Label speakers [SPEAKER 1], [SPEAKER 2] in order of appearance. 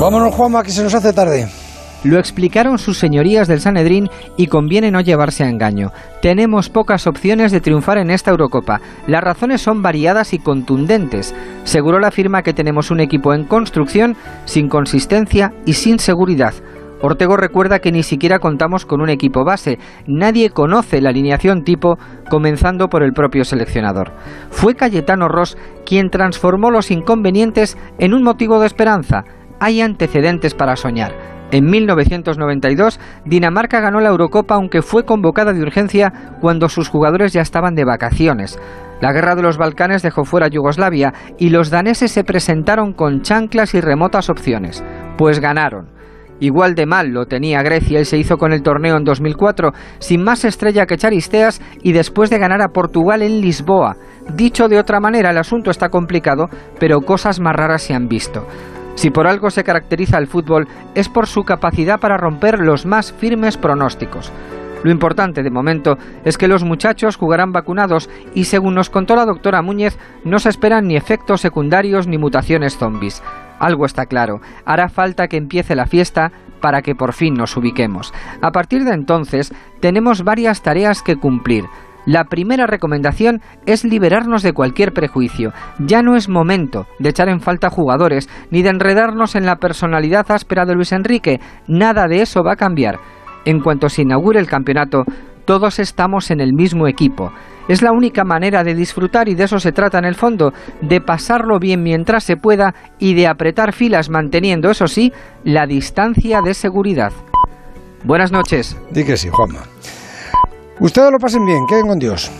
[SPEAKER 1] Vámonos, Juanma, que se nos hace tarde.
[SPEAKER 2] Lo explicaron sus señorías del Sanedrín y conviene no llevarse a engaño. Tenemos pocas opciones de triunfar en esta Eurocopa. Las razones son variadas y contundentes. Seguro afirma que tenemos un equipo en construcción, sin consistencia y sin seguridad. Ortego recuerda que ni siquiera contamos con un equipo base, nadie conoce la alineación tipo, comenzando por el propio seleccionador. Fue Cayetano Ross quien transformó los inconvenientes en un motivo de esperanza. Hay antecedentes para soñar. En 1992, Dinamarca ganó la Eurocopa aunque fue convocada de urgencia cuando sus jugadores ya estaban de vacaciones. La guerra de los Balcanes dejó fuera a Yugoslavia y los daneses se presentaron con chanclas y remotas opciones. Pues ganaron. Igual de mal lo tenía Grecia y se hizo con el torneo en 2004, sin más estrella que Charisteas y después de ganar a Portugal en Lisboa. Dicho de otra manera, el asunto está complicado, pero cosas más raras se han visto. Si por algo se caracteriza el fútbol es por su capacidad para romper los más firmes pronósticos. Lo importante de momento es que los muchachos jugarán vacunados y según nos contó la doctora Muñez no se esperan ni efectos secundarios ni mutaciones zombies. Algo está claro, hará falta que empiece la fiesta para que por fin nos ubiquemos. A partir de entonces tenemos varias tareas que cumplir. La primera recomendación es liberarnos de cualquier prejuicio. Ya no es momento de echar en falta jugadores ni de enredarnos en la personalidad áspera de Luis Enrique. Nada de eso va a cambiar. En cuanto se inaugure el campeonato, todos estamos en el mismo equipo. Es la única manera de disfrutar y de eso se trata en el fondo, de pasarlo bien mientras se pueda y de apretar filas manteniendo, eso sí, la distancia de seguridad. Buenas noches.
[SPEAKER 1] Sí, Juanma. Ustedes lo pasen bien, queden con Dios.